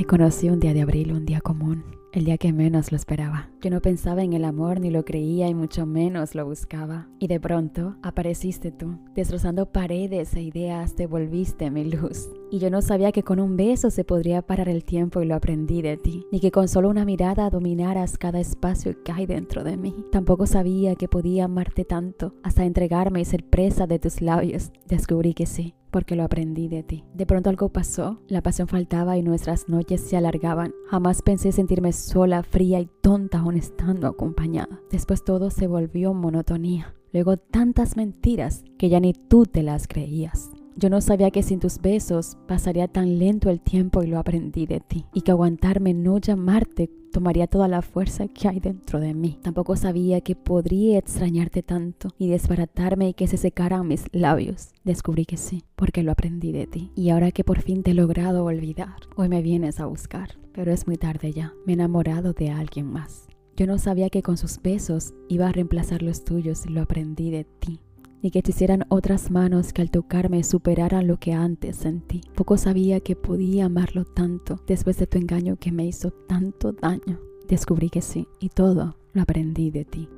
Te conocí un día de abril, un día común, el día que menos lo esperaba. Yo no pensaba en el amor ni lo creía y mucho menos lo buscaba. Y de pronto apareciste tú, destrozando paredes e ideas, te volviste mi luz. Y yo no sabía que con un beso se podría parar el tiempo y lo aprendí de ti, ni que con solo una mirada dominaras cada espacio que hay dentro de mí. Tampoco sabía que podía amarte tanto hasta entregarme y ser presa de tus labios. Descubrí que sí, porque lo aprendí de ti. De pronto algo pasó, la pasión faltaba y nuestras noches se alargaban. Jamás pensé sentirme sola, fría y tonta aún estando acompañada. Después todo se volvió monotonía. Luego tantas mentiras que ya ni tú te las creías. Yo no sabía que sin tus besos pasaría tan lento el tiempo y lo aprendí de ti. Y que aguantarme no llamarte tomaría toda la fuerza que hay dentro de mí. Tampoco sabía que podría extrañarte tanto y desbaratarme y que se secaran mis labios. Descubrí que sí, porque lo aprendí de ti. Y ahora que por fin te he logrado olvidar, hoy me vienes a buscar. Pero es muy tarde ya. Me he enamorado de alguien más. Yo no sabía que con sus besos iba a reemplazar los tuyos y lo aprendí de ti ni que existieran otras manos que al tocarme superaran lo que antes sentí. Poco sabía que podía amarlo tanto después de tu engaño que me hizo tanto daño. Descubrí que sí, y todo lo aprendí de ti.